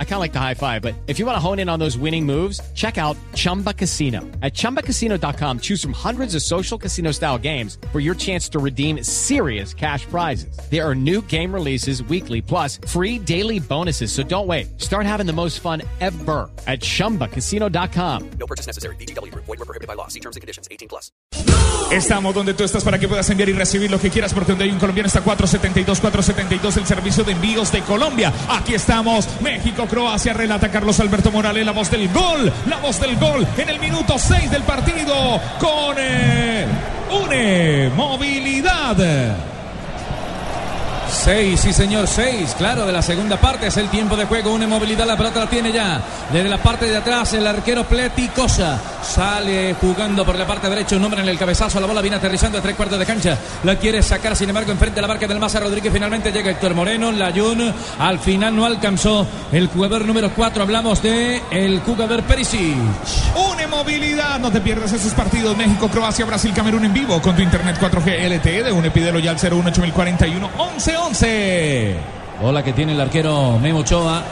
I kind of like the high five, but if you want to hone in on those winning moves, check out Chumba Casino. At chumbacasino.com, choose from hundreds of social casino style games for your chance to redeem serious cash prizes. There are new game releases weekly, plus free daily bonuses. So don't wait. Start having the most fun ever at chumbacasino.com. No purchase necessary. BGW. Void were prohibited by law. See terms and conditions. 18 plus. Estamos donde tú estás para que puedas enviar y recibir lo que quieras, porque donde hay un colombiano está 472, 472, el servicio de envíos de Colombia. Aquí estamos, México, Croacia, relata Carlos Alberto Morales, la voz del gol, la voz del gol en el minuto 6 del partido con eh, une movilidad. Seis, sí señor, seis, claro, de la segunda parte es el tiempo de juego, una movilidad, la pelota la tiene ya. Desde la parte de atrás el arquero Pleticosa sale jugando por la parte derecha, un hombre en el cabezazo, la bola viene aterrizando a tres cuartos de cancha, la quiere sacar, sin embargo, enfrente de la marca del Maza Rodríguez, finalmente llega Héctor Moreno, Layun, al final no alcanzó el jugador número cuatro, hablamos de el jugador Perisic. Une movilidad, no te pierdas esos partidos. México, Croacia, Brasil, Camerún en vivo con tu internet 4G LTE de UNE, pídelo ya al 018041 11 11. Bola que tiene el arquero Memo Ochoa.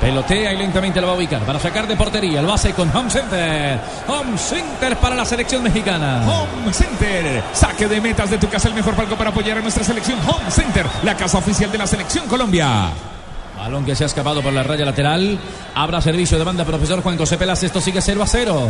Pelotea y lentamente lo va a ubicar para sacar de portería. Lo hace con Home Center. Home Center para la selección mexicana. Home Center, saque de metas de tu casa, el mejor palco para apoyar a nuestra selección. Home Center, la casa oficial de la selección Colombia. Balón que se ha escapado por la raya lateral. Habrá servicio de banda, profesor Juan José Pelas. Esto sigue 0 a 0.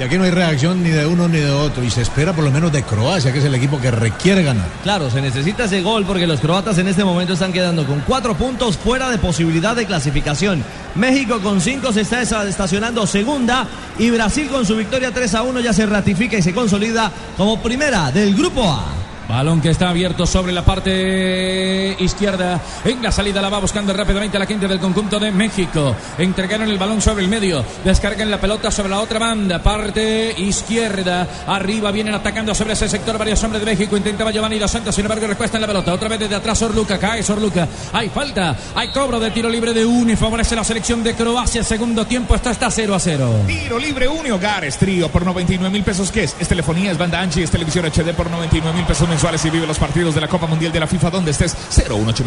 Y aquí no hay reacción ni de uno ni de otro. Y se espera por lo menos de Croacia, que es el equipo que requiere ganar. Claro, se necesita ese gol porque los croatas en este momento están quedando con cuatro puntos fuera de posibilidad de clasificación. México con cinco se está estacionando segunda y Brasil con su victoria 3 a 1 ya se ratifica y se consolida como primera del grupo A. Balón que está abierto sobre la parte izquierda. En la salida la va buscando rápidamente la gente del conjunto de México. Entregaron el balón sobre el medio. Descargan la pelota sobre la otra banda. Parte izquierda. Arriba vienen atacando sobre ese sector varios hombres de México. Intentaba Giovanni Dos Santos. Sin embargo, respuesta en la pelota. Otra vez desde atrás Orluca. Cae Orluca. Hay falta. Hay cobro de tiro libre de Uni. Favorece la selección de Croacia. Segundo tiempo. Esto está 0 a 0. Tiro libre Uni Hogares Trío por 99 mil pesos. ¿Qué es? Es telefonía, es banda ancha es televisión HD por 99 mil pesos mensuales y vive los partidos de la Copa Mundial de la FIFA donde estés 018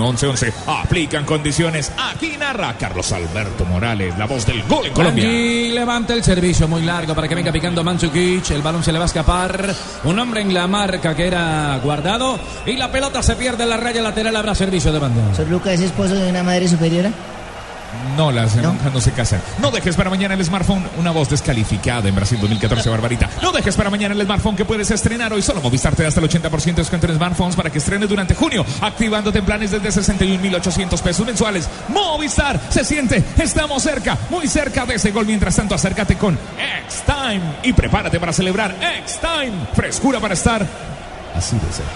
11 Aplican condiciones. Aquí narra Carlos Alberto Morales, la voz del gol en Colombia. Y levanta el servicio muy largo para que venga picando Mandzukic. El balón se le va a escapar. Un hombre en la marca que era guardado. Y la pelota se pierde en la raya lateral. Habrá servicio de banda. ¿Sor Luca es esposo de una madre superiora? No, las monjas no se casan. No dejes para mañana el smartphone. Una voz descalificada en Brasil 2014, Barbarita. No dejes para mañana el smartphone que puedes estrenar hoy. Solo Movistar te da hasta el 80% de descuento en smartphones para que estrenes durante junio. Activándote en planes desde 61,800 pesos mensuales. Movistar se siente. Estamos cerca, muy cerca de ese gol. Mientras tanto, acércate con X-Time y prepárate para celebrar X-Time. Frescura para estar así de cerca.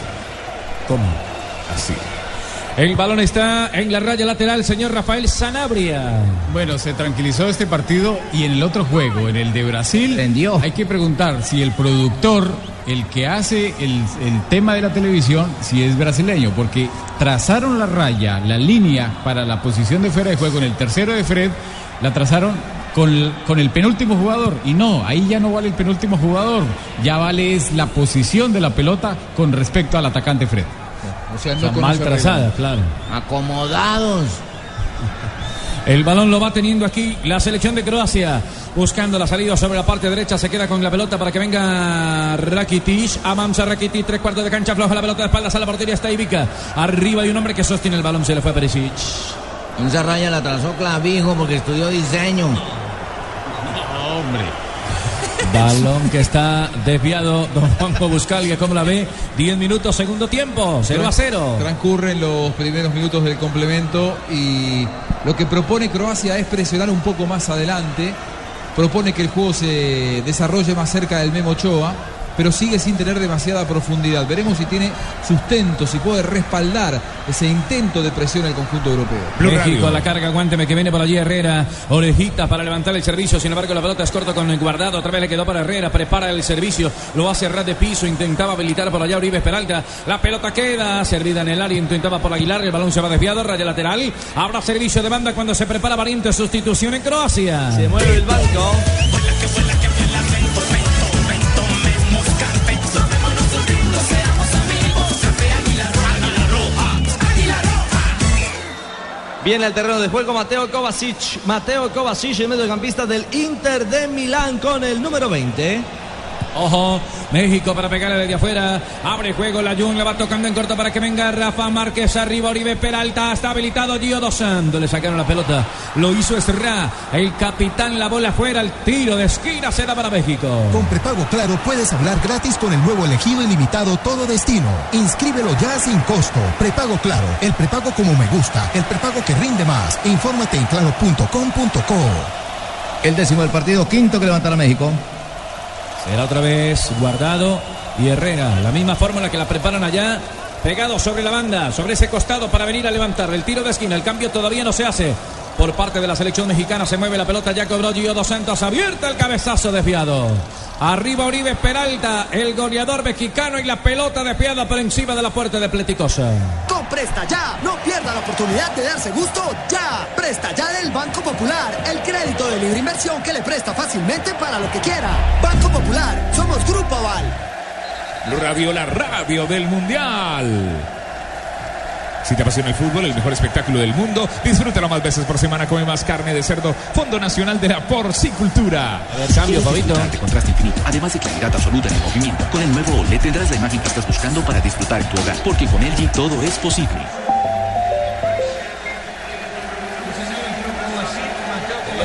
¿Cómo? Así. El balón está en la raya lateral, señor Rafael Sanabria. Bueno, se tranquilizó este partido y en el otro juego, en el de Brasil, Prendió. hay que preguntar si el productor, el que hace el, el tema de la televisión, si es brasileño, porque trazaron la raya, la línea para la posición de fuera de juego en el tercero de Fred, la trazaron con, con el penúltimo jugador. Y no, ahí ya no vale el penúltimo jugador, ya vale es la posición de la pelota con respecto al atacante Fred. O sea, O sea, mal trazada, claro. Acomodados. El balón lo va teniendo aquí la selección de Croacia. Buscando la salida sobre la parte derecha. Se queda con la pelota para que venga Rakitic. Avanza Rakitic. Tres cuartos de cancha. Floja la pelota de espaldas a la portería. Está Ivica. Arriba hay un hombre que sostiene el balón. Se le fue a Perisic. Esa raya la trazó Clavijo porque estudió diseño. Balón que está desviado. Don Juanjo Buscalia, ¿cómo la ve? 10 minutos, segundo tiempo. 0 a 0. Transcurren los primeros minutos del complemento y lo que propone Croacia es presionar un poco más adelante. Propone que el juego se desarrolle más cerca del Memo Ochoa, pero sigue sin tener demasiada profundidad. Veremos si tiene sustento, si puede respaldar ese intento de presión al conjunto europeo. México a la carga, aguánteme que viene por allí Herrera. Orejita para levantar el servicio. Sin embargo, la pelota es corta con el guardado. Otra vez le quedó para Herrera. Prepara el servicio. Lo hace ras de piso. Intentaba habilitar por allá Uribe Peralta. La pelota queda servida en el área. Intentaba por Aguilar. El balón se va desviado. Raya lateral. Habrá servicio de banda cuando se prepara valiente sustitución en Croacia. Se mueve el banco. Viene al terreno de juego Mateo Kovacic. Mateo Kovacic, el mediocampista del Inter de Milán con el número 20. Ojo, México para pegarle desde afuera. Abre juego la Jun, le va tocando en corto para que venga Rafa Márquez arriba. Oribe Peralta está habilitado. Gio Dos Santos le sacaron la pelota. Lo hizo Esra. El capitán la bola afuera. El tiro de esquina se da para México. Con prepago claro puedes hablar gratis con el nuevo elegido ilimitado Todo Destino. Inscríbelo ya sin costo. Prepago claro. El prepago como me gusta. El prepago que rinde más. Infórmate en claro.com.co. El décimo del partido, quinto que levantará México. Será otra vez Guardado y Herrera. La misma fórmula que la preparan allá. Pegado sobre la banda, sobre ese costado para venir a levantar el tiro de esquina. El cambio todavía no se hace por parte de la selección mexicana. Se mueve la pelota, ya cobró Gio Dos Santos. Abierta el cabezazo desviado. Arriba Oribe Peralta, el goleador mexicano y la pelota desviada por encima de la puerta de Pleticosa. Con Presta Ya, no pierda la oportunidad de darse gusto ya. Presta Ya del Banco Popular, el crédito de libre inversión que le presta fácilmente para lo que quiera. Banco Popular, somos Grupo Aval. Radio, la radio del Mundial. Si te apasiona el fútbol, el mejor espectáculo del mundo, disfrútalo más veces por semana. Come más carne de cerdo. Fondo Nacional de la Porcicultura. A ver, cambio, Fabito. Contraste infinito, además de claridad absoluta en el movimiento. Con el nuevo OLED tendrás la imagen que estás buscando para disfrutar en tu hogar, porque con LG todo es posible.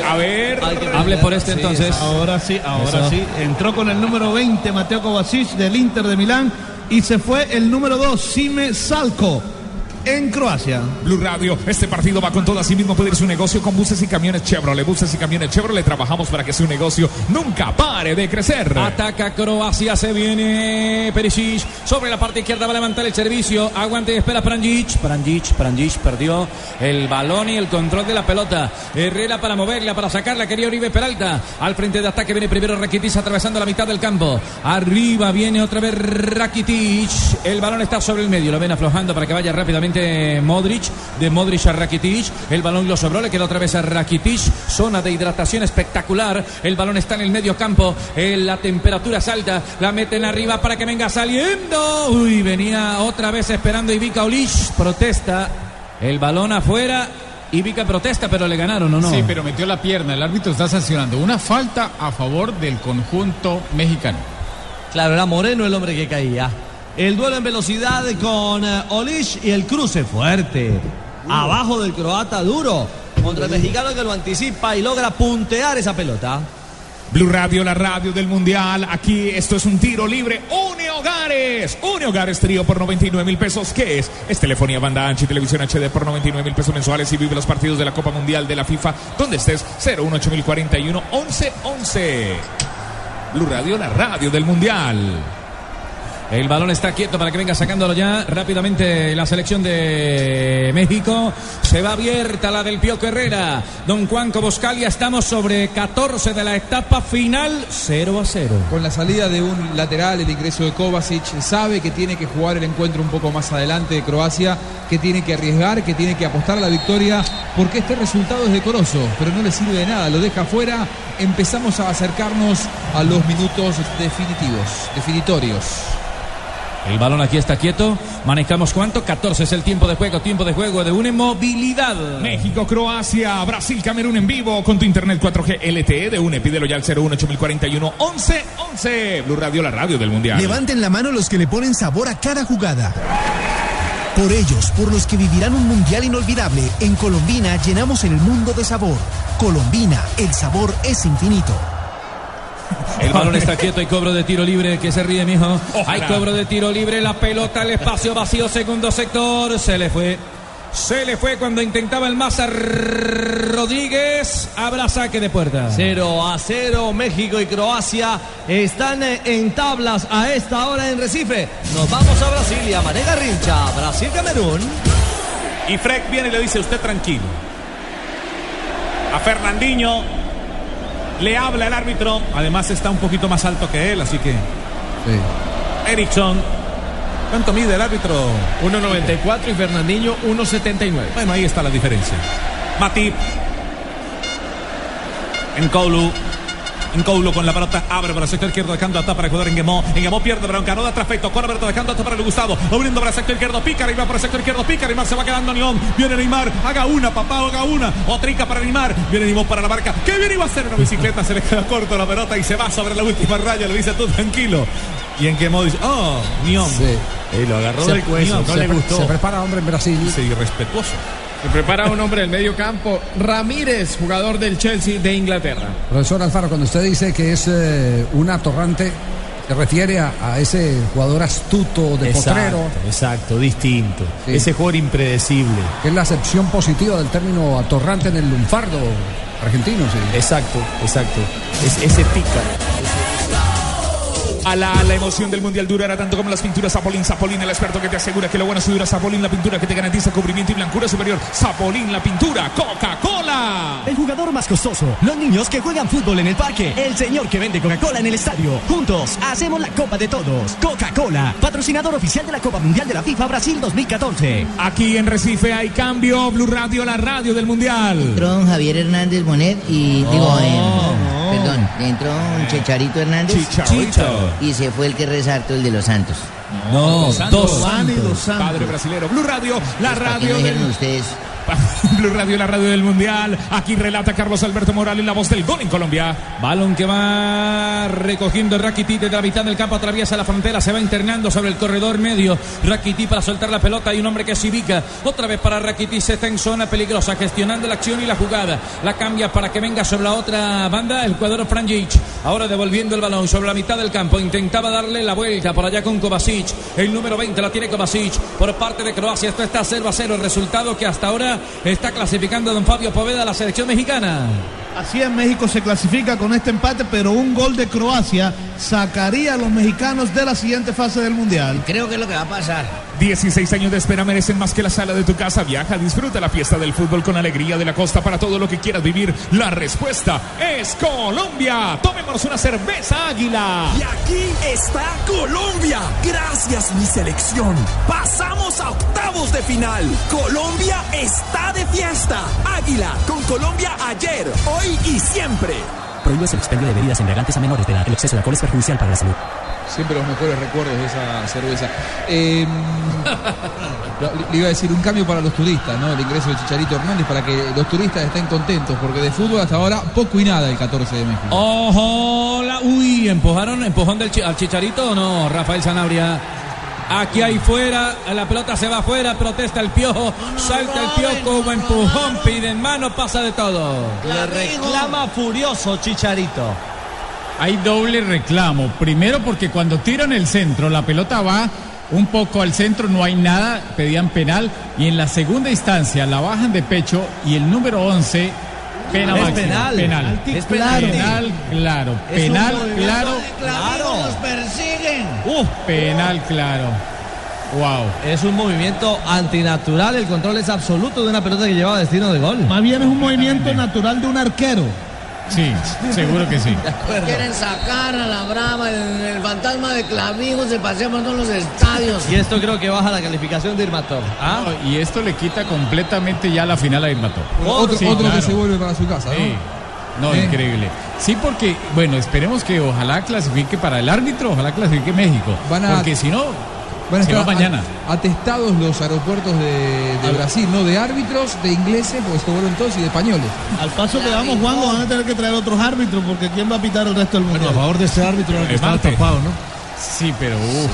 A ver, hable por este entonces. Ahora sí, ahora Eso. sí. Entró con el número 20 Mateo Kovacic del Inter de Milán y se fue el número 2 Sime Salco en Croacia. Blue Radio, este partido va con todo. Así mismo puede ir su negocio con buses y camiones Chevrolet. Buses y camiones Chevrolet. Trabajamos para que su negocio nunca pare de crecer. Ataca Croacia, se viene Perisic. Sobre la parte izquierda va a levantar el servicio. Aguante y espera Pranjic. Pranjic, Pranjic perdió el balón y el control de la pelota. Herrera para moverla, para sacarla. Quería Oribe Peralta. Al frente de ataque viene primero Rakitic atravesando la mitad del campo. Arriba viene otra vez Rakitic. El balón está sobre el medio. Lo ven aflojando para que vaya rápidamente Modric. De Modric a Rakitic. El balón lo sobró. Le queda otra vez a Rakitic. Zona de hidratación espectacular. El balón está en el medio campo. Eh, la temperatura es alta. La meten arriba para que venga saliendo. Uy, venía otra vez esperando Ivica Olish. Protesta. El balón afuera. Ivica protesta, pero le ganaron, ¿o no? Sí, pero metió la pierna. El árbitro está sancionando una falta a favor del conjunto mexicano. Claro, era Moreno el hombre que caía. El duelo en velocidad con eh, Olish y el cruce fuerte. Abajo del croata duro. Contra el mexicano que lo anticipa y logra puntear esa pelota. Blue Radio, la radio del Mundial. Aquí esto es un tiro libre. Une Hogares. Une Hogares trío por 99 mil pesos. ¿Qué es? Es telefonía, banda ancha y televisión HD por 99 mil pesos mensuales y vive los partidos de la Copa Mundial de la FIFA donde estés 018041 1111. Blue Radio, la radio del Mundial. El balón está quieto para que venga sacándolo ya rápidamente la selección de México. Se va abierta la del Pioco Herrera. Don Juan Coboscalia, estamos sobre 14 de la etapa final, 0 a 0. Con la salida de un lateral, el ingreso de Kovacic, sabe que tiene que jugar el encuentro un poco más adelante de Croacia, que tiene que arriesgar, que tiene que apostar a la victoria, porque este resultado es decoroso, pero no le sirve de nada, lo deja afuera. Empezamos a acercarnos a los minutos definitivos, definitorios. El balón aquí está quieto. Manejamos cuánto? 14 es el tiempo de juego. Tiempo de juego de una movilidad. México, Croacia, Brasil, Camerún en vivo con tu internet 4G LTE de UNE. Pídelo ya al 01841 1111. Blue Radio, la radio del Mundial. Levanten la mano los que le ponen sabor a cada jugada. Por ellos, por los que vivirán un mundial inolvidable, en Colombina llenamos el mundo de sabor. Colombina, el sabor es infinito. El balón está quieto, hay cobro de tiro libre, que se ríe, mijo. Ojalá. Hay cobro de tiro libre, la pelota, el espacio vacío, segundo sector, se le fue. Se le fue cuando intentaba el Maza Rodríguez. Habrá saque de puerta. 0 a 0, México y Croacia están en tablas a esta hora en Recife. Nos vamos a Brasil y a Garrincha, Brasil-Camerún. Y Freck viene y le dice usted tranquilo. A Fernandinho le habla el árbitro. Además está un poquito más alto que él, así que Erickson. ¿Cuánto mide el árbitro? 1.94 y Fernandinho 1.79. Bueno, ahí está la diferencia. Matip. En Koulu. Coulo con la pelota, abre para el sector izquierdo, dejando atrás para Ecuador en Gemó. En Gemó pierde, pero no da trafecto. Con Alberto dejando atrás para el Gustavo. Abriendo para el sector izquierdo, pica, arriba para el sector izquierdo, pica, Neymar se va quedando León. Viene Neymar, haga una, papá, haga una. Otrica para Neymar. Viene Neymar para la marca. ¿Qué bien iba a hacer una bicicleta? Se le queda corto la pelota y se va sobre la última raya. Le dice tú tranquilo. Y en Gemó dice, oh, Neón. Y lo agarró Se- del cuello, Neón, no se le gustó. se prepara hombre en Brasil. Sí, irrespetuoso. Se prepara un hombre del medio campo, Ramírez, jugador del Chelsea de Inglaterra. Profesor Alfaro, cuando usted dice que es eh, un atorrante, se refiere a, a ese jugador astuto de Exacto, potrero, exacto, distinto. Sí. Ese jugador impredecible. que es la acepción positiva del término atorrante en el lunfardo argentino. Sí. Exacto, exacto. Es, ese pica. A la, la emoción del Mundial durará tanto como las pinturas Zapolín. Zapolín, el experto que te asegura que lo bueno se dura. Zapolín, la pintura que te garantiza cubrimiento y blancura superior. Zapolín, la pintura. Coca-Cola. El jugador más costoso. Los niños que juegan fútbol en el parque. El señor que vende Coca-Cola en el estadio. Juntos hacemos la Copa de Todos. Coca-Cola, patrocinador oficial de la Copa Mundial de la FIFA Brasil 2014. Aquí en Recife hay cambio. Blue Radio, la radio del Mundial. Un Javier Hernández Bonet y digo, eh, perdón, entró un Checharito Hernández Chicharito. y se fue el que resarto el de los Santos. No, dos Santos. Padre brasilero. Blue Radio, la ¿Para qué radio no dijeron del ustedes? Blue Radio, la radio del Mundial. Aquí relata Carlos Alberto Morales, la voz del gol en Colombia. Balón que va recogiendo Rakitic desde la mitad del campo, atraviesa la frontera, se va internando sobre el corredor medio. Rakitic para soltar la pelota, hay un hombre que se ubica. Otra vez para Rakitic, se está en zona peligrosa, gestionando la acción y la jugada. La cambia para que venga sobre la otra banda el jugador Franjic. Ahora devolviendo el balón sobre la mitad del campo, intentaba darle la vuelta por allá con Kovacic. El número 20 la tiene Kovacic por parte de Croacia. Esto está 0 a 0, el resultado que hasta ahora está clasificando don Fabio Poveda a la selección mexicana. Así es, México se clasifica con este empate, pero un gol de Croacia sacaría a los mexicanos de la siguiente fase del Mundial. Creo que es lo que va a pasar. 16 años de espera merecen más que la sala de tu casa. Viaja, disfruta la fiesta del fútbol con alegría de la costa para todo lo que quieras vivir. La respuesta es Colombia. Tomémonos una cerveza águila. Y aquí está Colombia. Gracias mi selección. Pasamos a octavos de final. Colombia está de fiesta. Águila con Colombia ayer, hoy y siempre. Prohíbe el expendio de bebidas embriagantes a menores de edad. El exceso de alcohol es perjudicial para la salud. Siempre los mejores recuerdos de esa cerveza. Eh, le- iba a decir un cambio para los turistas, ¿no? El ingreso de Chicharito Hernández para que los turistas estén contentos, porque de fútbol hasta ahora poco y nada el 14 de México. Ojo, la, uy, empujaron, empujón del chi- al Chicharito o no, Rafael Sanabria. Aquí hay fuera, la pelota se va afuera, protesta el piojo, salta el piojo como empujón, piden mano, pasa de todo. Le reclama furioso Chicharito. Hay doble reclamo. Primero porque cuando tiran el centro, la pelota va un poco al centro, no hay nada, pedían penal. Y en la segunda instancia la bajan de pecho y el número 11, pena Es máxima. penal. Penal. Es penal. Penal, claro. Penal, claro. Claro. Los persiguen. Uf, penal, claro. Wow. Es un movimiento antinatural. El control es absoluto de una pelota que lleva destino de gol. Más bien es un movimiento natural de un arquero. Sí, seguro que sí. Quieren sacar a la brava el, el fantasma de Clavijo, se pasea por todos los estadios. Y esto creo que baja la calificación de Irmator. Ah, y esto le quita completamente ya la final a Irmator. otro Sí, otro que se vuelve para su casa, ¿no? Sí. No, Eh. increíble. Sí, porque, bueno, esperemos que ojalá clasifique para el árbitro, ojalá clasifique México. Van a- porque si no, Van a estar mañana. atestados los aeropuertos de, de Brasil, ¿no? De árbitros, de ingleses, porque se vuelven todos y de españoles. Al paso que vamos, Juan, van a tener que traer otros árbitros porque ¿quién va a pitar el resto del mundo? a favor de este árbitro el que Es estaba Marte. tapado, ¿no? Sí, pero uff.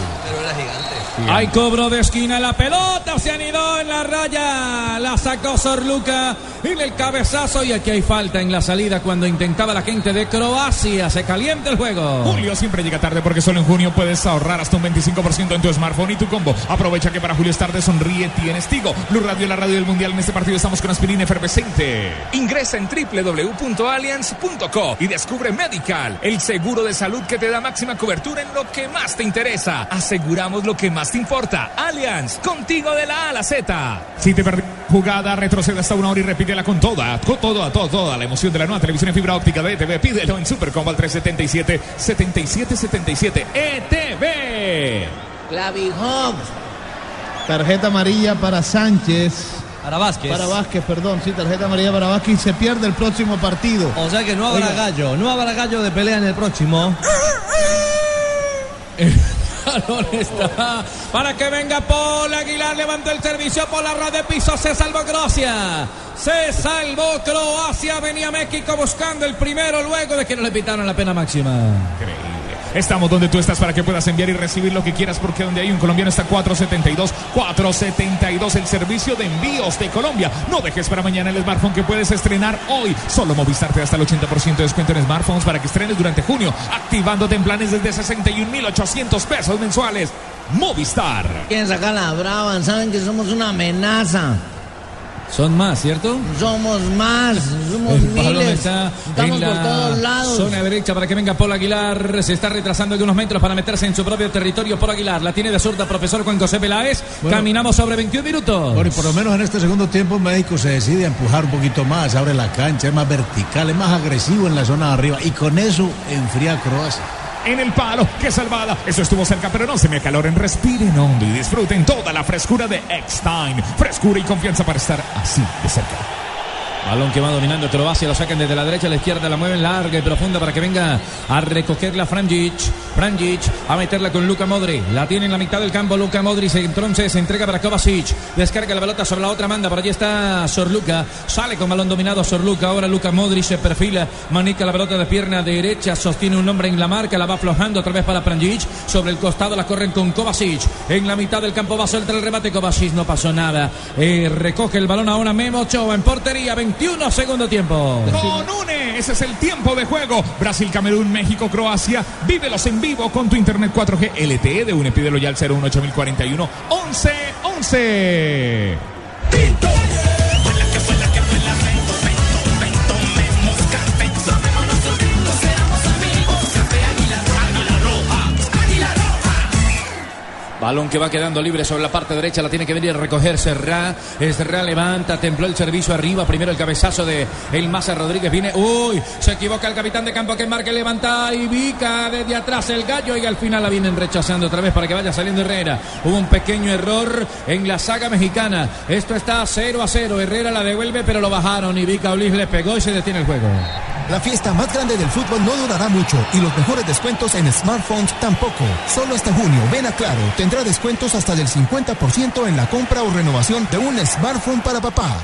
Hay cobro de esquina, la pelota se anidó en la raya, la sacó Sorluca en el cabezazo y aquí hay falta en la salida cuando intentaba la gente de Croacia, se calienta el juego. Julio siempre llega tarde porque solo en junio puedes ahorrar hasta un 25% en tu smartphone y tu combo. Aprovecha que para Julio es tarde, sonríe, tienes Tigo. Blue Radio, la radio del mundial. En este partido estamos con aspirina efervescente. Ingresa en www.allianz.co y descubre Medical, el seguro de salud que te da máxima cobertura en lo que más te interesa. Aseguramos lo que más te importa. Allianz, contigo de la A a la Z. Si te perdí jugada, retrocede hasta una hora y repítela con toda, con toda, toda, toda la emoción de la nueva televisión en fibra óptica de ETV. Pídelo en Supercombo al 377 7777 ETV. Clavijón. Tarjeta amarilla para Sánchez. Para Vázquez. Para Vázquez, perdón, sí, tarjeta amarilla para Vázquez y se pierde el próximo partido. O sea que no habrá Oiga. gallo, no habrá gallo de pelea en el próximo. para que venga Paul Aguilar, levantó el servicio por la red de piso, se salvó Croacia. Se salvó Croacia, venía México buscando el primero luego de que no le pitaron la pena máxima. Estamos donde tú estás para que puedas enviar y recibir lo que quieras porque donde hay un colombiano está 472. 472 el servicio de envíos de Colombia. No dejes para mañana el smartphone que puedes estrenar hoy. Solo Movistar te da hasta el 80% de descuento en smartphones para que estrenes durante junio. Activándote en planes desde 61.800 pesos mensuales. Movistar. Quieren sacar la brava, saben que somos una amenaza. Son más, ¿cierto? Somos más, somos El miles. está Estamos en la por todos lados. Zona derecha para que venga Paul Aguilar. Se está retrasando algunos metros para meterse en su propio territorio. Paul Aguilar la tiene de zurda profesor Juan José Peláez. Bueno. Caminamos sobre 21 minutos. Bueno, y por lo menos en este segundo tiempo México se decide a empujar un poquito más, abre la cancha, es más vertical, es más agresivo en la zona de arriba y con eso enfría a Croacia. En el palo, qué salvada. Eso estuvo cerca, pero no se me acaloren. Respiren hondo y disfruten toda la frescura de Eckstein. Frescura y confianza para estar así de cerca. Balón que va dominando Croacia, lo sacan desde la derecha a la izquierda, la mueven larga y profunda para que venga a recogerla Franjic. Franjic a meterla con Luka Modri. La tiene en la mitad del campo Luka Modri, se entonces se entrega para Kovacic. Descarga la pelota sobre la otra manda, por allí está Sorluca. Sale con balón dominado Sorluca, ahora Luka Modri se perfila, manica la pelota de pierna derecha, sostiene un hombre en la marca, la va aflojando otra vez para Franjic. Sobre el costado la corren con Kovacic. En la mitad del campo va a soltar el remate Kovacic, no pasó nada. Eh, recoge el balón ahora Memo Ochoa en portería, 21 segundo tiempo. Con UNE, ese es el tiempo de juego. Brasil, Camerún, México, Croacia. Vívelos en vivo con tu internet 4G LTE de UNE. Pídelo ya al 018041 11 11. Balón que va quedando libre sobre la parte derecha, la tiene que venir a recoger Serra. Serra levanta, templó el servicio arriba. Primero el cabezazo de el Maza Rodríguez. Viene, uy, se equivoca el capitán de campo que marca, levanta y Vica desde atrás el gallo. Y al final la vienen rechazando otra vez para que vaya saliendo Herrera. Hubo un pequeño error en la saga mexicana. Esto está 0 a 0. Herrera la devuelve, pero lo bajaron. Y Vica le pegó y se detiene el juego. La fiesta más grande del fútbol no durará mucho y los mejores descuentos en smartphones tampoco. Solo hasta junio, ven a Claro, tendrá descuentos hasta del 50% en la compra o renovación de un smartphone para papá.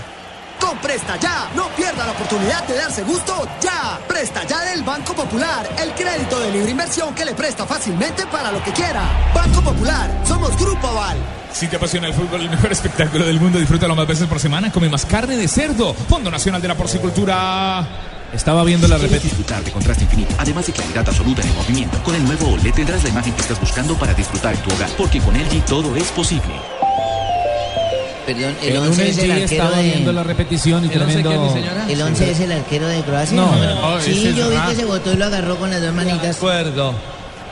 Con Presta Ya, no pierda la oportunidad de darse gusto ya. Presta Ya del Banco Popular, el crédito de libre inversión que le presta fácilmente para lo que quiera. Banco Popular, somos Grupo Aval. Si te apasiona el fútbol, el mejor espectáculo del mundo, disfrútalo más veces por semana. Come más carne de cerdo. Fondo Nacional de la Porcicultura. Estaba viendo la repetición. disfrutar de contraste infinito, además de claridad absoluta en el movimiento. Con el nuevo OLED tendrás la imagen que estás buscando para disfrutar en tu hogar, porque con LG todo es posible. Perdón, el En 11 un es el arquero estaba de... viendo la repetición y ¿El once tremendo. ¿El 11 es el arquero de Croacia? No, No, no, sí, es yo vi que se botó y lo agarró con las dos manitas. De acuerdo.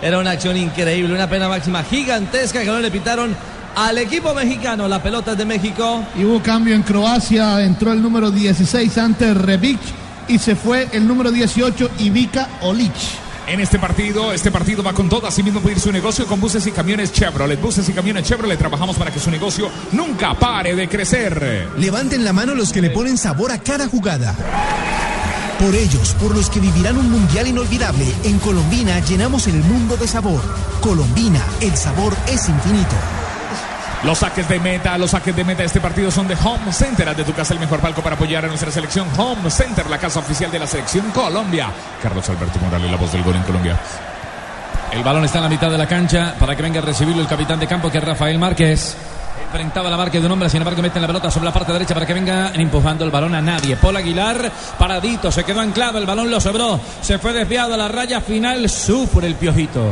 Era una acción increíble, una pena máxima gigantesca que no le pitaron al equipo mexicano. La pelota es de México. Y hubo cambio en Croacia, entró el número 16 ante Rebic y se fue el número 18 Ivica Olic. En este partido, este partido va con todo. Asimismo, puede ir su negocio con buses y camiones Chevrolet. Buses y camiones Chevrolet. Trabajamos para que su negocio nunca pare de crecer. Levanten la mano los que le ponen sabor a cada jugada. Por ellos, por los que vivirán un mundial inolvidable, en Colombina llenamos el mundo de sabor. Colombina, el sabor es infinito. Los saques de meta, los saques de meta de este partido son de Home Center. Haz de tu casa el mejor palco para apoyar a nuestra selección. Home Center, la casa oficial de la selección Colombia. Carlos Alberto Morales, la voz del gol en Colombia. El balón está en la mitad de la cancha para que venga a recibirlo el capitán de campo que es Rafael Márquez. Enfrentaba la marca de un hombre, sin embargo meten la pelota sobre la parte derecha para que venga empujando el balón a nadie. Paul Aguilar, paradito, se quedó anclado, el balón lo sobró, se fue desviado a la raya final, sufre el piojito.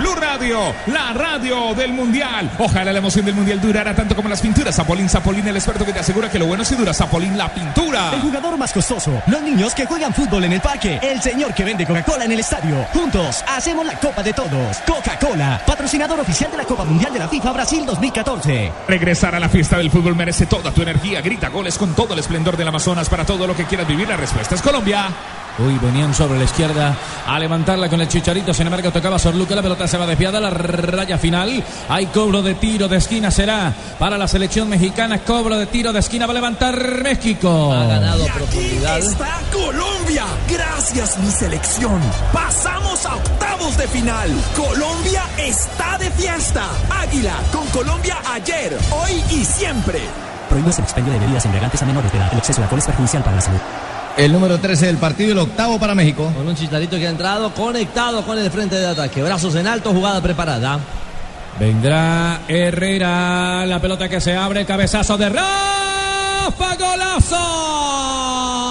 Blue Radio, la radio del Mundial. Ojalá la emoción del Mundial durara tanto como las pinturas. Zapolín, Zapolín, el experto que te asegura que lo bueno si dura. Zapolín, la pintura. El jugador más costoso. Los niños que juegan fútbol en el parque. El señor que vende Coca-Cola en el estadio. Juntos hacemos la Copa de Todos. Coca-Cola, patrocinador oficial de la Copa Mundial de la FIFA Brasil 2014. Regresar a la fiesta del fútbol merece toda tu energía. Grita goles con todo el esplendor del Amazonas. Para todo lo que quieras vivir, la respuesta es Colombia. Uy, venían sobre la izquierda a levantarla con el chicharito. Sin embargo, tocaba Sorluca. La pelota se va desviada. La raya final. Hay cobro de tiro de esquina. Será para la selección mexicana. Cobro de tiro de esquina. Va a levantar México. Ha ganado Y aquí está Colombia. Gracias, mi selección. Pasamos a octavos de final. Colombia está de fiesta. Águila con Colombia ayer, hoy y siempre. Prohíbes el expendio de bebidas embriagantes a menores de edad. El exceso de alcohol es perjudicial para la salud. El número 13 del partido, el octavo para México. Con un chicharito que ha entrado conectado con el frente de ataque. Brazos en alto, jugada preparada. Vendrá Herrera. La pelota que se abre. Cabezazo de Rafa. ¡Golazo!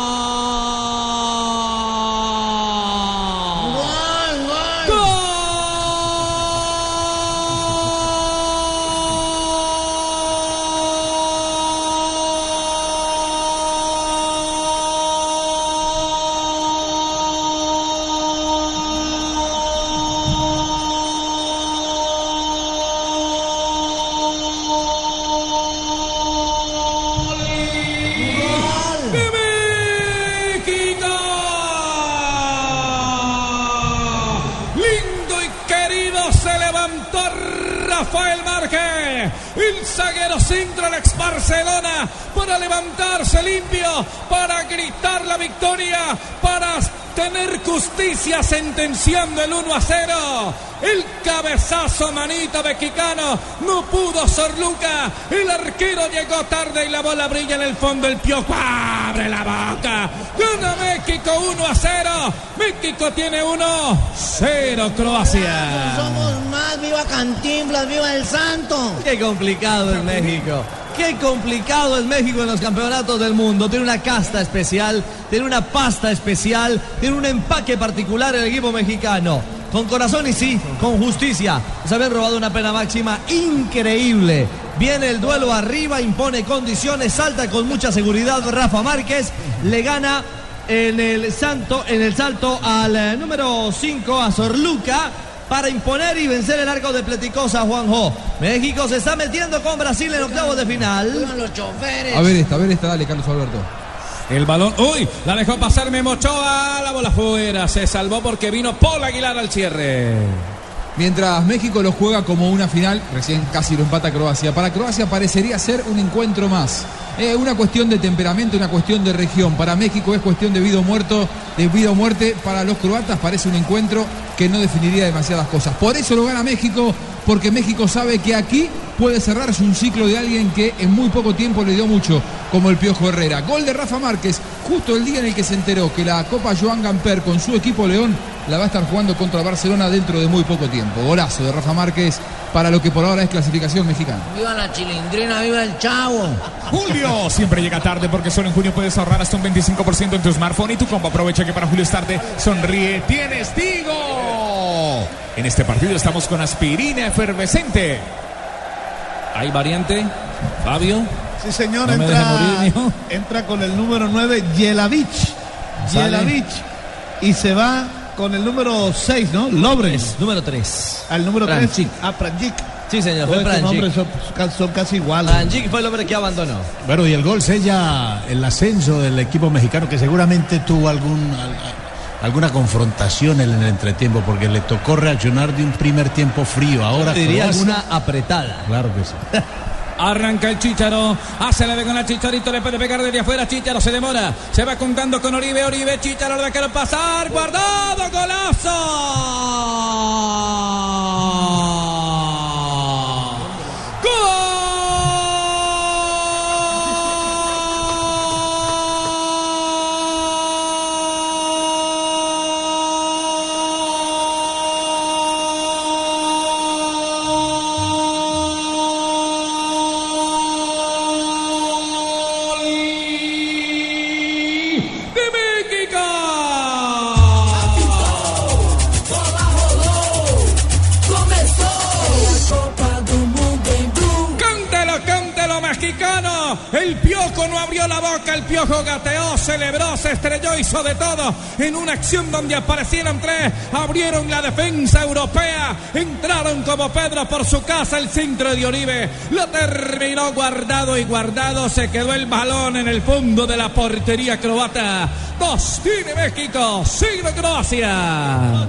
Centro del ex Barcelona para levantarse limpio, para gritar la victoria, para tener justicia sentenciando el 1 a 0. El cabezazo manito mexicano no pudo Sorluca. El arquero llegó tarde y la bola brilla en el fondo. El piojo abre la boca. Gana México 1 a 0. México tiene 1 0 Croacia. Viva Cantinflas, viva el Santo. Qué complicado es México. Qué complicado es México en los campeonatos del mundo. Tiene una casta especial, tiene una pasta especial, tiene un empaque particular el equipo mexicano. Con corazón y sí, con justicia. Se habían robado una pena máxima increíble. Viene el duelo arriba, impone condiciones, salta con mucha seguridad Rafa Márquez, le gana en el santo, en el salto al eh, número 5 a Sorluca para imponer y vencer el arco de Pleticosa Juanjo. México se está metiendo con Brasil en octavos de final. Los choferes. A ver esta, a ver esta, dale, Carlos Alberto. El balón, uy, la dejó pasar Memo Ochoa, la bola fuera, se salvó porque vino Paul Aguilar al cierre. Mientras México lo juega como una final, recién casi lo empata Croacia. Para Croacia parecería ser un encuentro más. Eh, una cuestión de temperamento, una cuestión de región. Para México es cuestión de vida o muerto, de vida o muerte. Para los croatas parece un encuentro que no definiría demasiadas cosas. Por eso lo gana México, porque México sabe que aquí puede cerrarse un ciclo de alguien que en muy poco tiempo le dio mucho, como el Piojo Herrera. Gol de Rafa Márquez, justo el día en el que se enteró que la Copa Joan Gamper con su equipo León la va a estar jugando contra Barcelona dentro de muy poco tiempo. Golazo de Rafa Márquez para lo que por ahora es clasificación mexicana. Viva la chilindrina, viva el chavo. Julio siempre llega tarde porque solo en junio puedes ahorrar hasta un 25% en tu smartphone y tu compa aprovecha que para Julio es tarde. Sonríe, tienes Tigo. En este partido estamos con aspirina efervescente. Hay variante, Fabio. Sí, señor, No entra, morir, entra con el número 9, Yelavich. Yelavich. Y se va con el número 6, ¿no? Lobres. Número 3. Al número 3. Pranjic. A Pranjic. Sí, señor, Todos fue nombres Pranjic. son, son casi iguales. Pranjic fue el hombre que abandonó. Bueno, y el gol sella el ascenso del equipo mexicano que seguramente tuvo algún, al- alguna confrontación en el entretiempo porque le tocó reaccionar de un primer tiempo frío. Ahora Diría Croacia- alguna apretada. Claro que sí. Arranca el Chicharo, hace la con el Chicharito, le puede pegar desde afuera, Chicharo se demora, se va contando con Oribe, Oribe, Chicharo lo dejaron pasar, guardado, golazo. Piojo gateó, celebró, se estrelló, hizo de todo. En una acción donde aparecieron tres, abrieron la defensa europea, entraron como Pedro por su casa, el centro de Oribe. Lo terminó guardado y guardado, se quedó el balón en el fondo de la portería croata. Dos tiene México, signo Croacia.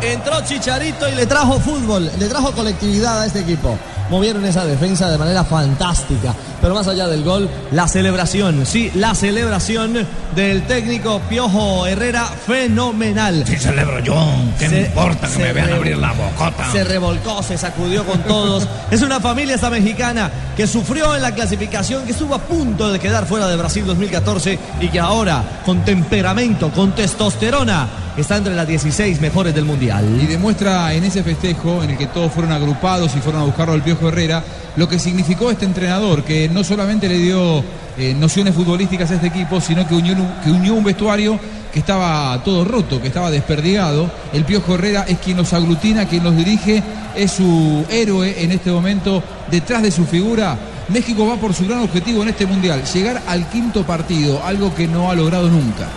Entró Chicharito y le trajo fútbol, le trajo colectividad a este equipo. Movieron esa defensa de manera fantástica. Pero más allá del gol, la celebración, sí, la celebración del técnico Piojo Herrera, fenomenal. Sí, celebro yo. ¿Qué me importa que me vean abrir la bocota? Se revolcó, se sacudió con todos. es una familia esta mexicana que sufrió en la clasificación, que estuvo a punto de quedar fuera de Brasil 2014 y que ahora, con temperamento, con testosterona, está entre las 16 mejores del mundial. Y demuestra en ese festejo en el que todos fueron agrupados y fueron a buscarlo al Piojo Herrera lo que significó este entrenador, que no solamente le dio eh, nociones futbolísticas a este equipo, sino que unió, un- que unió un vestuario que estaba todo roto, que estaba desperdigado. El Piojo Herrera es quien los aglutina, quien los dirige, es su héroe en este momento. Detrás de su figura, México va por su gran objetivo en este mundial, llegar al quinto partido, algo que no ha logrado nunca.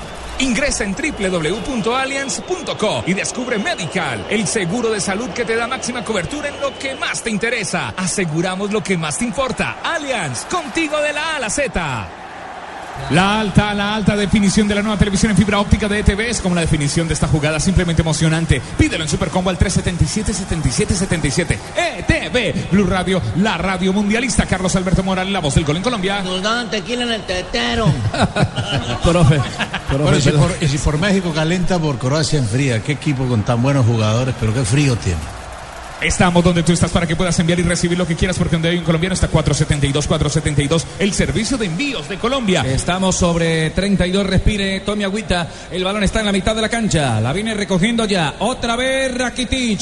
Ingresa en www.allianz.co y descubre Medical, el seguro de salud que te da máxima cobertura en lo que más te interesa. Aseguramos lo que más te importa. Allianz, contigo de la A a la Z. La alta, la alta definición de la nueva televisión en fibra óptica de ETV es como la definición de esta jugada simplemente emocionante. Pídelo en Supercombo al 377-7777. ETV, Blue Radio, la radio mundialista. Carlos Alberto Morales, la voz del gol en Colombia. Nos daban tequila en el tetero. Profe. Bueno, y si, por, y si por México calienta, por Croacia enfría. Qué equipo con tan buenos jugadores, pero qué frío tiene. Estamos donde tú estás para que puedas enviar y recibir lo que quieras, porque donde hay un colombiano está 472, 472, el servicio de envíos de Colombia. Estamos sobre 32, respire, tome agüita. El balón está en la mitad de la cancha. La viene recogiendo ya. Otra vez Rakitic.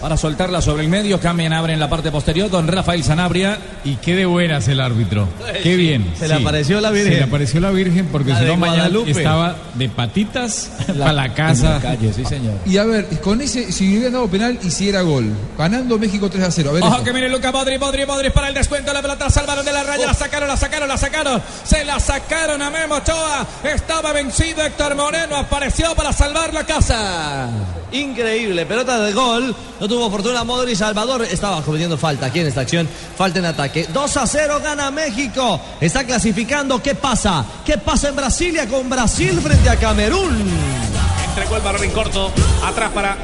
Para soltarla sobre el medio, cambian, abren la parte posterior. Don Rafael Sanabria. Y qué de buenas el árbitro. Qué bien. Se le apareció la Virgen. Se le apareció la Virgen porque si no mañana estaba de patitas para la casa. sí, señor. Y a ver, con ese, si le hubieran dado penal y si era gol, ganando México 3 a 0. A ver, Ojo que viene Luca Modri, Modri, Modri para el descuento. La pelota salvaron de la raya. La sacaron, la sacaron, la sacaron. Se la sacaron a Memo Ochoa. Estaba vencido Héctor Moreno. Apareció para salvar la casa. Increíble, pelota de gol. No tuvo fortuna Modri. Salvador estaba cometiendo falta aquí en esta acción. Falta en ataque. 2 a 0 gana México. Está clasificando. ¿Qué pasa? ¿Qué pasa en Brasilia con Brasil frente a Camerún? Entregó el balón en corto. Atrás para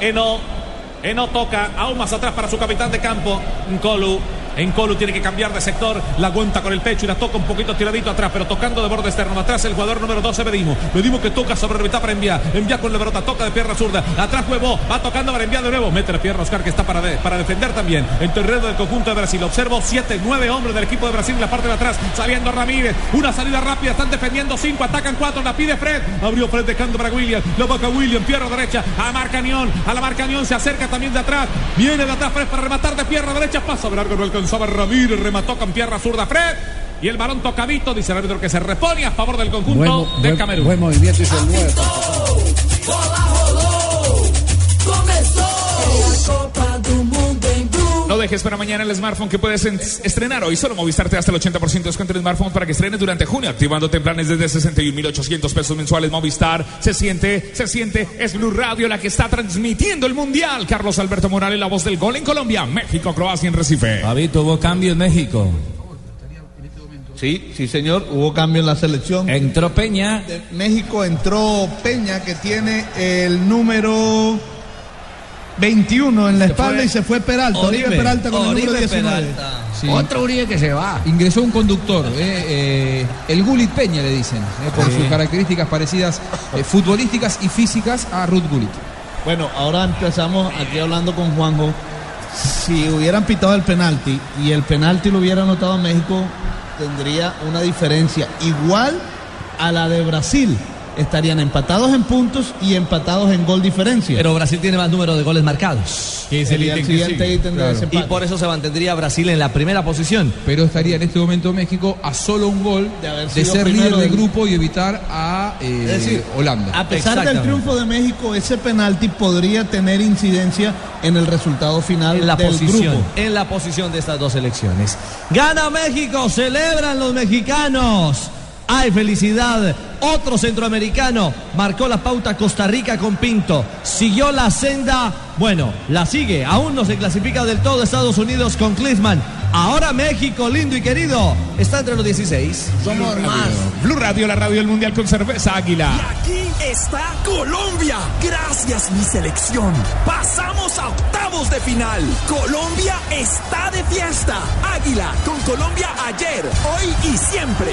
Eno. Eno toca aún más atrás para su capitán de campo, Nkolu. Nkolu tiene que cambiar de sector, la aguanta con el pecho y la toca un poquito tiradito atrás, pero tocando de borde externo. Atrás el jugador número 12, Bedimo. Bedimo que toca sobre mitad para enviar. Envía con la pelota, toca de pierna zurda. Atrás Huevo, va tocando para enviar de nuevo. Mete la pierna Oscar que está para, de- para defender también. En terreno del conjunto de Brasil. Observo 7, 9 hombres del equipo de Brasil en la parte de atrás. Saliendo Ramírez. Una salida rápida, están defendiendo 5, atacan 4, la pide Fred. Abrió Fred dejando para William. Lo toca William, pierna derecha. A Marcañón. A la Marcañón se acerca también de atrás. Viene de atrás Fred para rematar de pierna derecha. Pasa largo, no alcanzaba Ramírez. Remató con pierna zurda Fred. Y el balón tocadito, dice el árbitro que se repone a favor del conjunto Buen, de buen- Camerún. buen movimiento hizo el 9. Dejes para mañana el smartphone que puedes en- estrenar hoy. Solo Movistar te da hasta el 80% de descuento en smartphones para que estrenes durante junio, activándote en planes desde 61.800 pesos mensuales. Movistar se siente, se siente. Es Blue Radio la que está transmitiendo el mundial. Carlos Alberto Morales, la voz del gol en Colombia. México, Croacia en Recife. David tuvo cambio en México. Sí, sí, señor. Hubo cambio en la selección. Entró Peña. De México entró Peña, que tiene el número 21 en la Se espalda fue y se fue Peralta. Oribe, Oribe, Peralta con el Oribe número 19. Peralta. Sí. Ingresó un conductor, eh, eh, el Gulit Peña le dicen, eh, por Sí. sus características parecidas eh, futbolísticas y físicas a Ruth Gulit. Bueno, ahora empezamos aquí hablando con Juanjo. Si hubieran pitado el penalti y el penalti lo hubiera anotado México, tendría una diferencia igual a la de Brasil. Estarían empatados en puntos y empatados en gol diferencia. Pero Brasil tiene más número de goles marcados. Que es el Sería el ítem que siguiente sigue. ítem de Claro. desempate. Y por eso se mantendría Brasil en la primera posición. Pero estaría en este momento México a solo un gol de, haber sido ser líder del grupo y evitar a eh, decir, Holanda. A pesar del triunfo de México, ese penalti podría tener incidencia en el resultado final en la del posición, grupo. en la posición de estas dos selecciones. Gana México, celebran los mexicanos. Hay felicidad. Otro centroamericano marcó la pauta Costa Rica con Pinto. Siguió la senda, bueno, la sigue. Aún no se clasifica del todo Estados Unidos con Klinsmann. Ahora México, lindo y querido, está entre los 16. Somos más. Blue Radio, la radio del mundial con cerveza águila. Aquí está Colombia. Gracias, mi selección. Pasamos a octavos de final. Colombia está de fiesta. Águila con Colombia ayer, hoy y siempre.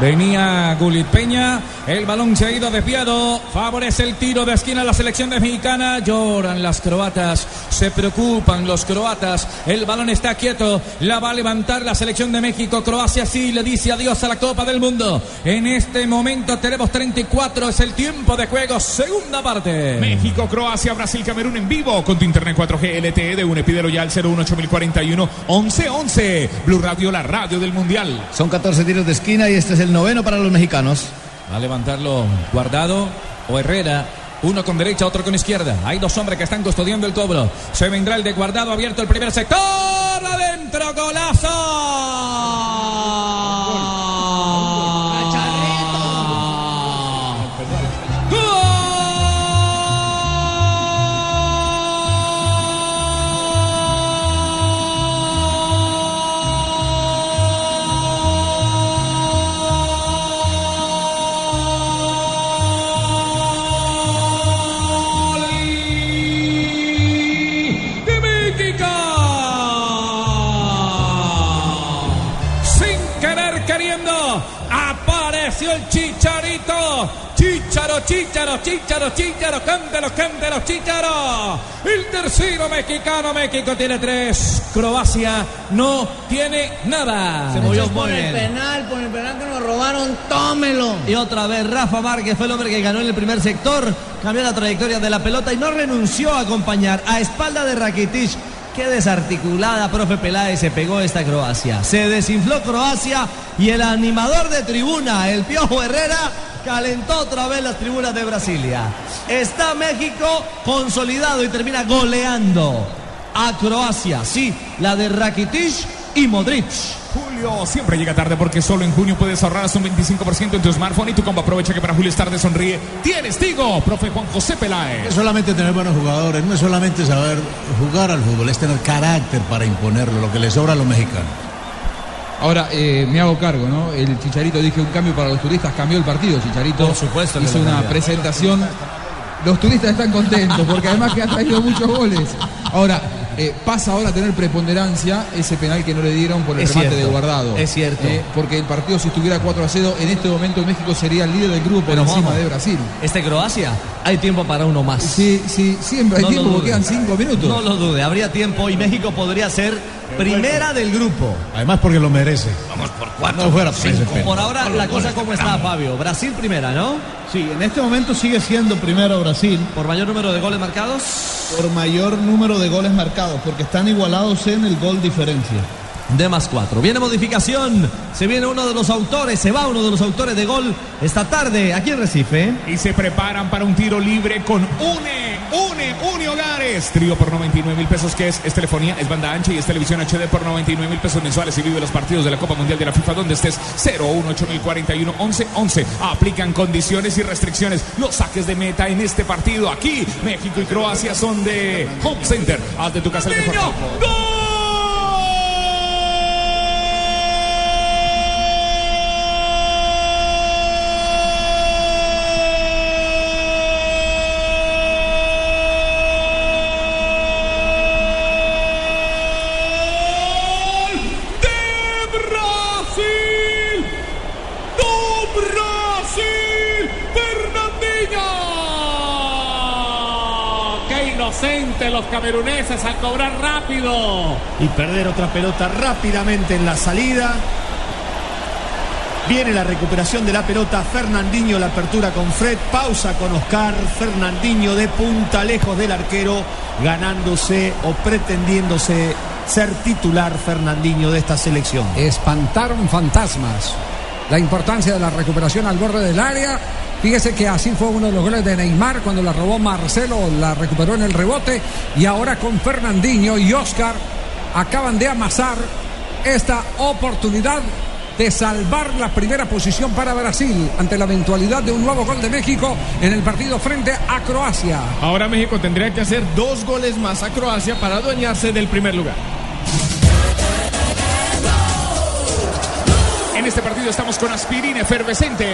Venía Gulit Peña, el balón se ha ido desviado, favorece el tiro de esquina a la selección de mexicana, lloran las croatas, se preocupan los croatas, el balón está quieto, la va a levantar la selección de México, Croacia sí le dice adiós a la Copa del Mundo. En este momento tenemos 34, es el tiempo de juego, segunda parte. México, Croacia, Brasil, Camerún en vivo con tu internet 4G LTE de un pídelo ya al 018041 1111. Blue Radio, la radio del mundial. Son 14 tiros de esquina y este es el noveno para los mexicanos. A levantarlo Guardado o Herrera. Uno con derecha, otro con izquierda. Hay dos hombres que están custodiando el cobro. Se vendrá el de Guardado abierto el primer sector. Adentro, golazo. Chicharo, chicharo, chicharo, cántalos, cántalos, chicharo. El tercero mexicano, México tiene tres. Croacia no tiene nada. Se movió por el penal, por el penal que nos robaron, tómelo. Y otra vez Rafa Márquez fue el hombre que ganó en el primer sector, cambió la trayectoria de la pelota y no renunció a acompañar a espalda de Rakitic. Qué desarticulada, profe Peláez, se pegó esta Croacia. Se desinfló Croacia y el animador de tribuna, el Piojo Herrera, calentó otra vez las tribunas de Brasilia. Está México consolidado y termina goleando a Croacia. Sí, la de Rakitic y Modric. Julio siempre llega tarde porque solo en junio puedes ahorrar hasta un 25% en tu smartphone y tu combo aprovecha que para Julio es tarde sonríe. Tienes Tigo, profe Juan José Peláez. No es solamente tener buenos jugadores, no es solamente saber jugar al fútbol, es tener carácter para imponerlo, lo que les sobra a los mexicanos. Ahora eh, me hago cargo, ¿no? El Chicharito dije un cambio para los turistas, cambió el partido. Chicharito Por supuesto hizo una presentación. Los turistas están contentos porque además que ha traído muchos goles. Ahora, eh, pasa ahora a tener preponderancia ese penal que no le dieron por el Es remate cierto, de guardado. es cierto. Eh, porque el partido, si estuviera 4 a 0, en este momento México sería el líder del grupo por encima vamos, de Brasil. Este Croacia, hay tiempo para uno más. Sí, sí, siempre hay No tiempo porque quedan 5 minutos. No lo dude, habría tiempo y México podría ser primera del grupo. Además porque lo merece. Vamos por No fuera. Por ahora la cosa como está, Fabio. Brasil primera, ¿no? Sí, en este momento sigue siendo primero Brasil. ¿Por mayor número de goles marcados? Por mayor número de goles marcados, porque están igualados en el gol diferencia. De más cuatro. Viene modificación. Se viene uno de los autores. Se va uno de los autores de gol esta tarde aquí en Recife. Y se preparan para un tiro libre con UNE, UNE, UNE Hogares. Trío por 99 mil pesos, que es, es telefonía, es banda ancha y es televisión HD por 99 mil pesos mensuales. Y vive los partidos de la Copa Mundial de la FIFA donde estés 018041 11 11. Aplican condiciones y restricciones. Los saques de meta en este partido. Aquí, México y Croacia son de Home Center. Haz de tu casa el mejor. equipo. de Brasil. ¡Do Brasil! ¡Fernandinho! ¡Qué inocente los cameruneses al cobrar rápido! Y perder otra pelota rápidamente en la salida. Viene la recuperación de la pelota. Fernandinho la apertura con Fred. Pausa con Oscar. Fernandinho de punta lejos del arquero. Ganándose o pretendiéndose ser titular Fernandinho de esta selección. Espantaron fantasmas. La importancia de la recuperación al borde del área. Fíjese que así fue uno de los goles de Neymar cuando la robó Marcelo, la recuperó en el rebote. Y ahora con Fernandinho y Oscar acaban de amasar esta oportunidad de salvar la primera posición para Brasil ante la eventualidad de un nuevo gol de México en el partido frente a Croacia. Ahora México tendría que hacer dos goles más a Croacia para adueñarse del primer lugar. Este partido estamos con aspirina efervescente.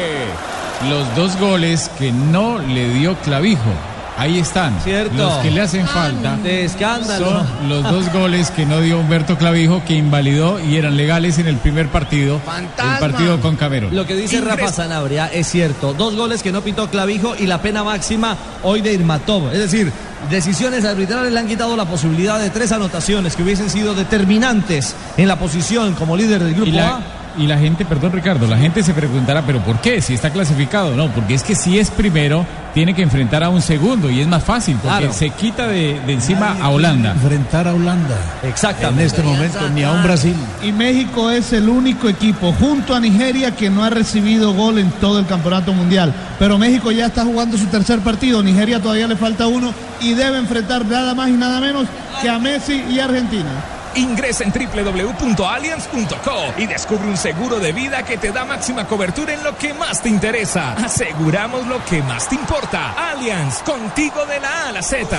Los dos goles que no le dio clavijo. Ahí están. Cierto. Los que le hacen falta. De escándalo. Son los dos goles que no dio Humberto Clavijo, que invalidó y eran legales en el primer partido. El partido con Camerún. Lo que dice Rafa Sanabria es cierto. Dos goles que no pitó Clavijo y la pena máxima hoy de Irmatov. Es decir, decisiones arbitrales le han quitado la posibilidad de tres anotaciones que hubiesen sido determinantes en la posición como líder del grupo Y A. y la gente, perdón Ricardo, la gente se preguntará, pero ¿por qué? Si está clasificado, no, porque es que si es primero, tiene que enfrentar a un segundo y es más fácil, porque Claro. se quita de, de encima a Holanda. Enfrentar a Holanda. Exactamente. En este momento, ni a un Brasil. Y México es el único equipo junto a Nigeria que no ha recibido gol en todo el campeonato mundial. Pero México ya está jugando su tercer partido. Nigeria todavía le falta uno y debe enfrentar nada más y nada menos que a Messi y Argentina. Ingresa en www.allianz.co y descubre un seguro de vida que te da máxima cobertura en lo que más te interesa. Aseguramos lo que más te importa. Allianz, contigo de la A a la Z.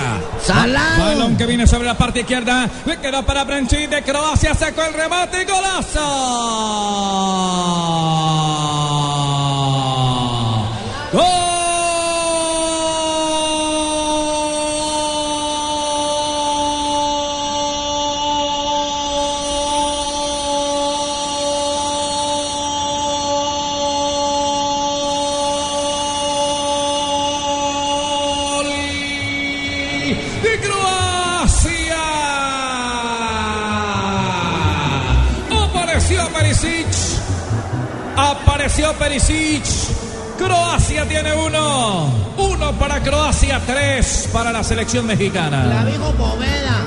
Balón que viene sobre la parte izquierda. Le quedó para Branchi de Croacia. Sacó el remate y golazo. Apareció Perisic. Croacia tiene uno. Uno para Croacia, tres para la selección mexicana. Clavijo Poveda.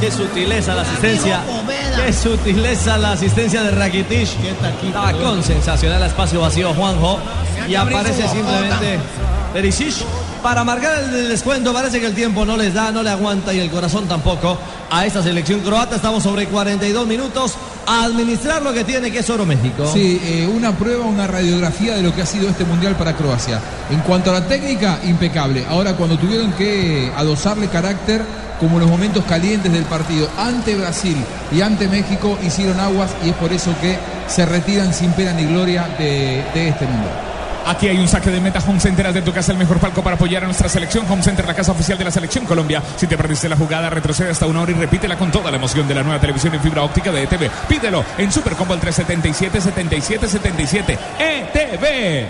Qué sutileza la asistencia. Qué sutileza la asistencia de Rakitic. Con sensacional espacio vacío Juanjo. Y aparece simplemente Perisic para marcar el descuento. Parece que el tiempo no les da, no le aguanta y el corazón tampoco a esta selección croata. Estamos sobre 42 minutos a administrar lo que tiene, que es oro México. Sí, eh, una prueba, una radiografía de lo que ha sido este mundial para Croacia. En cuanto a la técnica, impecable. Ahora, cuando tuvieron que adosarle carácter, como en los momentos calientes del partido, ante Brasil y ante México, hicieron aguas y es por eso que se retiran sin pena ni gloria de, de este mundo. Aquí hay un saque de meta Home Center, haz de tu casa el mejor palco para apoyar a nuestra selección. Home Center, la casa oficial de la selección Colombia. Si te perdiste la jugada, retrocede hasta una hora y repítela con toda la emoción de la nueva televisión en fibra óptica de ETV. Pídelo en Supercombo al 377 77 77 ETV.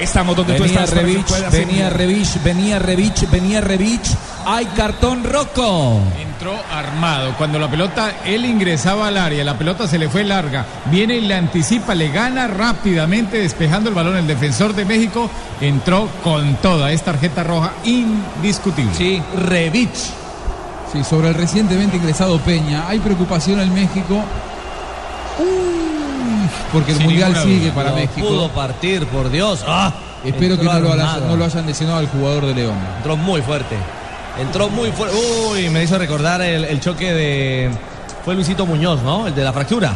Estamos donde tú Venía estás. para que Revich, venía. Revich, venía Revich, venía Revich. Hay cartón rojo. Entró armado. Cuando la pelota, él ingresaba al área, la pelota se le fue larga. Viene y le anticipa, le gana rápidamente, despejando el balón. El defensor de México entró con toda. Es tarjeta roja indiscutible. Sí, Revich. Sí, sobre el recientemente ingresado Peña, hay preocupación en México. Uy, porque el Sin mundial sigue para No México. pudo partir, por Dios. ¡Ah! Espero que no lo, no hayan lesionado al jugador de León. Entró muy fuerte. Entró muy fuerte. Uy, me hizo recordar el, el choque de. Fue Luisito Muñoz, ¿no? El de la fractura.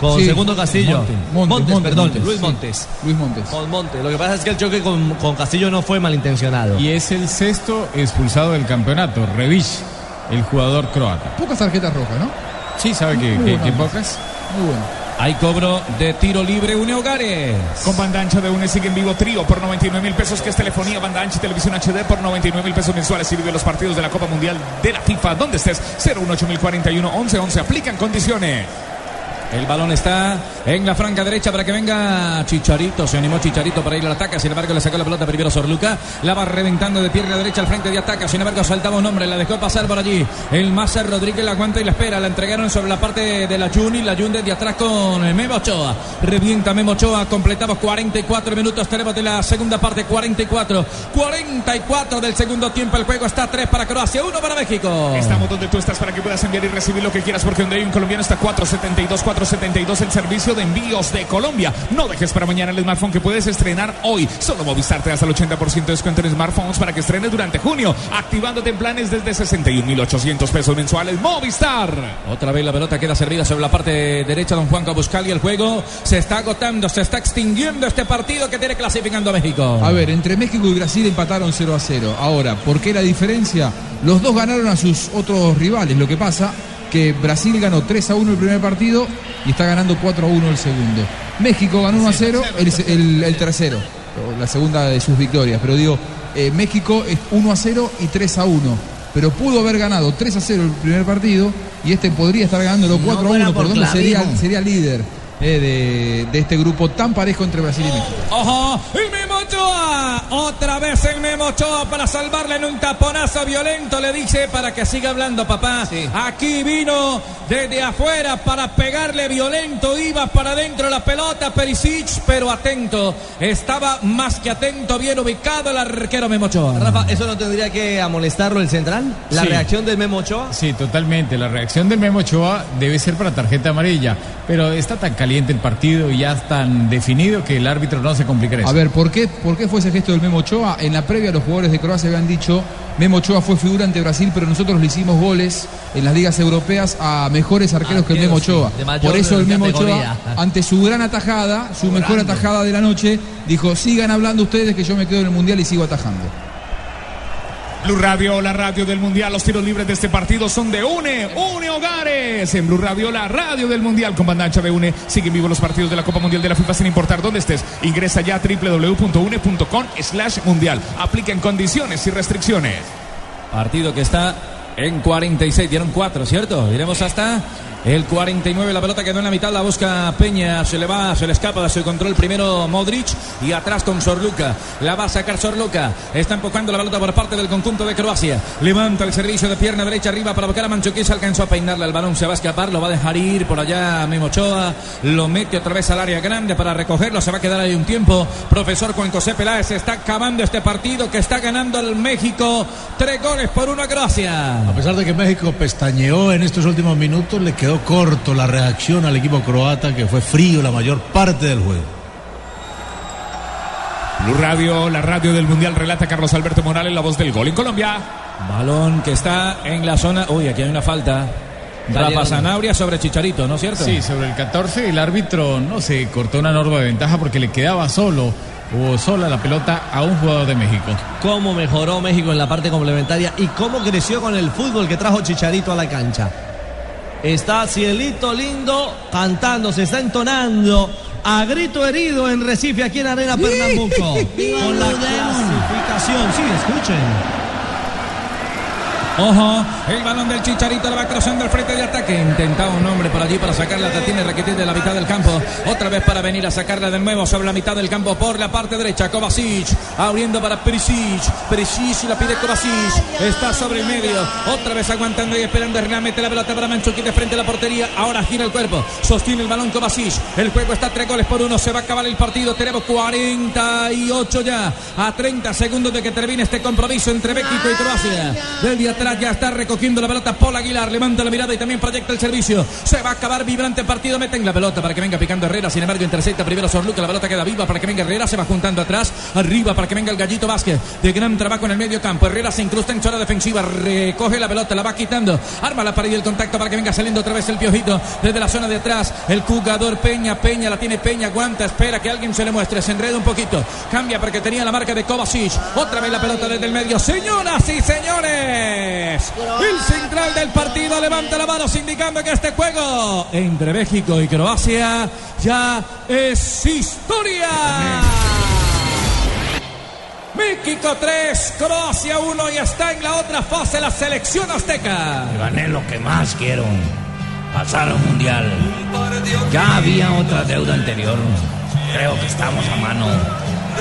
Con Sí, Segundo Castillo. Montes, Montes, Montes, perdón. Montes, Luis sí. Montes. Luis Montes. Con Montes. Lo que pasa es que el choque con, con Castillo no fue malintencionado. Y es el sexto expulsado del campeonato, Revich, el jugador croata. Pocas tarjetas rojas, ¿no? Sí, ¿sabe que, Muy que- buena. que pocas? Muy bueno. Hay cobro de tiro libre, Une Hogares. Con banda ancha de UNE sigue en vivo trío por 99 mil pesos, que es telefonía, banda ancha y televisión HD por 99 mil pesos mensuales y vive los partidos de la Copa Mundial de la FIFA. Donde estés, 018 041 11 11. Aplican condiciones. El balón está en la franca derecha para que venga Chicharito. Se animó Chicharito para ir al ataque. Sin embargo, le sacó la pelota primero Sorluca. La va reventando de pierna derecha al frente de ataque. Sin embargo, saltaba un hombre. La dejó pasar por allí. El Massa Rodríguez la aguanta y la espera. La entregaron sobre la parte de la Juni. La Jun desde atrás con Memo Ochoa. Revienta Memo Ochoa. Completamos 44 minutos. Tenemos de la segunda parte 44. 44 del segundo tiempo. El juego está 3 para Croacia, 1 para México. Estamos donde tú estás para que puedas enviar y recibir lo que quieras porque donde hay un colombiano está 472 472 el servicio de envíos de Colombia. No dejes para mañana el smartphone que puedes estrenar hoy. Solo Movistar te da hasta el 80% de descuento en smartphones para que estrenes durante junio, activándote en planes desde 61.800 pesos mensuales. Movistar. Otra vez la pelota queda servida sobre la parte derecha. Don Juan Cabuscal y el juego se está agotando, se está extinguiendo este partido que tiene clasificando a México. A ver, entre México y Brasil empataron 0 a 0. Ahora, ¿por qué la diferencia? Los dos ganaron a sus otros rivales. Lo que pasa que Brasil ganó 3 a 1 el primer partido y está ganando 4 a 1 el segundo. México ganó 1 a 0 el, el- el tercero, la segunda de sus victorias. Pero digo, eh, México es 1 a 0 y 3 a 1. Pero pudo haber ganado 3 a 0 el primer partido y este podría estar ganándolo 4 a fuera 1, por tanto sería, sería líder eh, de, de este grupo tan parejo entre Brasil y México. Ojo, y Ochoa. Otra vez el Memo Ochoa para salvarle en un taponazo violento. Le dice para que siga hablando, papá. Aquí vino desde afuera para pegarle violento. Iba para adentro la pelota Perisic, pero atento. Estaba más que atento, bien ubicado el arquero Memo Ochoa. Rafa, ¿eso no tendría que amonestarlo el central? La Sí. reacción del Memo Ochoa. Sí, totalmente. La reacción del Memo Ochoa debe ser para tarjeta amarilla. Pero está tan caliente el partido y ya tan definido que el árbitro no se complica eso. A ver, ¿por qué, ¿por qué fue ese gesto del Memo Ochoa? En la previa los jugadores de Croacia habían dicho, Memo Ochoa fue figura ante Brasil, pero nosotros le hicimos goles en las ligas europeas a mejores arqueros que el Memo Ochoa. sí, Por eso el Memo categoría. Ochoa, ante su gran atajada, su mejor atajada de la noche, dijo, sigan hablando ustedes que yo me quedo en el Mundial y sigo atajando. Blue Radio, la radio del Mundial. Los tiros libres de este partido son de UNE, UNE Hogares. En Blue Radio, la radio del Mundial con banda ancha de UNE. Siguen vivos los partidos de la Copa Mundial de la FIFA sin importar dónde estés. Ingresa ya a www.une.com slash mundial. Apliquen condiciones y restricciones. Partido que está en 46. Dieron 4, ¿cierto? Iremos hasta el 49. La pelota quedó en la mitad. La busca Peña. Se le va, se le escapa de su control primero Modric. Y atrás con Sorluca. La va a sacar Sorluca. Está empujando la pelota por parte del conjunto de Croacia. Levanta el servicio de pierna derecha arriba para buscar a Manchuquí. Se alcanzó a peinarle el balón. Se va a escapar. Lo va a dejar ir por allá Memo Ochoa. Lo mete otra vez al área grande para recogerlo. Se va a quedar ahí un tiempo. Profesor Juan José Peláez está acabando este partido que está ganando el México. Tres goles por uno a Croacia. A pesar de que México pestañeó en estos últimos minutos, le quedó corto la reacción al equipo croata, que fue frío la mayor parte del juego. Blue Radio, la radio del Mundial, relata Carlos Alberto Morales, la voz del gol en Colombia. Balón que está en la zona. Uy, aquí hay una falta. Rafa. Sanabria sobre Chicharito, ¿no es cierto? Sí, sobre el 14 el árbitro no se cortó una norma de ventaja porque le quedaba solo o sola la pelota a un jugador de México. Cómo mejoró México en la parte complementaria y cómo creció con el fútbol que trajo Chicharito a la cancha. Está Cielito Lindo cantando, se está entonando a grito herido en Recife, aquí en Arena Pernambuco. con la clasificación. Sí, escuchen. Ojo, el balón del Chicharito le va cruzando el frente de ataque. Intentaba un hombre por allí para sacarla. La tiene Rakitic de la mitad del campo. Otra vez para venir a sacarla de nuevo sobre la mitad del campo por la parte derecha. Kovacic abriendo para Perisic. Perisic la pide Kovacic. Está sobre el medio. Otra vez aguantando y esperando. Hernán mete la pelota para Manchuki de frente a la portería. Ahora gira el cuerpo. Sostiene el balón Kovacic. El juego está tres goles por uno. Se va a acabar el partido. Tenemos 48 ya. A 30 segundos de que termine este compromiso entre México y Croacia. Desde ya está recogiendo la pelota Paul Aguilar. Levanta la mirada y también proyecta el servicio. Se va a acabar vibrante el partido. Meten la pelota para que venga picando Herrera. Sin embargo, intercepta primero Sorluca. La pelota queda viva para que venga Herrera. Se va juntando atrás. Arriba para que venga el Gallito Vázquez. De gran trabajo en el medio campo. Herrera se incrusta en zona defensiva. Recoge la pelota. La va quitando. Arma la pared y el contacto para que venga saliendo otra vez el piojito. Desde la zona de atrás. El jugador Peña. Peña la tiene Peña. Aguanta. Espera que alguien se le muestre. Se enreda un poquito. Cambia porque tenía la marca de Kovacic. Otra vez la pelota desde el medio. Señoras y señores. El central del partido levanta la mano indicando que este juego entre México y Croacia ya es historia. México 3, Croacia 1 y está en la otra fase la selección azteca. Gané lo que más quiero. pasar un mundial. Ya había otra deuda anterior. Creo que estamos a mano.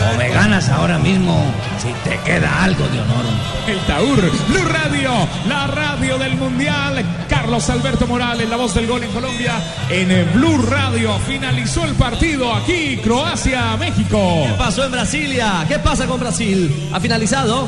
O me ganas ahora mismo si te queda algo de honor. El Taur, Blue Radio, la radio del Mundial. Carlos Alberto Morales, la voz del gol en Colombia. En Blue Radio finalizó el partido aquí, Croacia, México. ¿Qué pasó en Brasilia? ¿Qué pasa con Brasil? ¿Ha finalizado?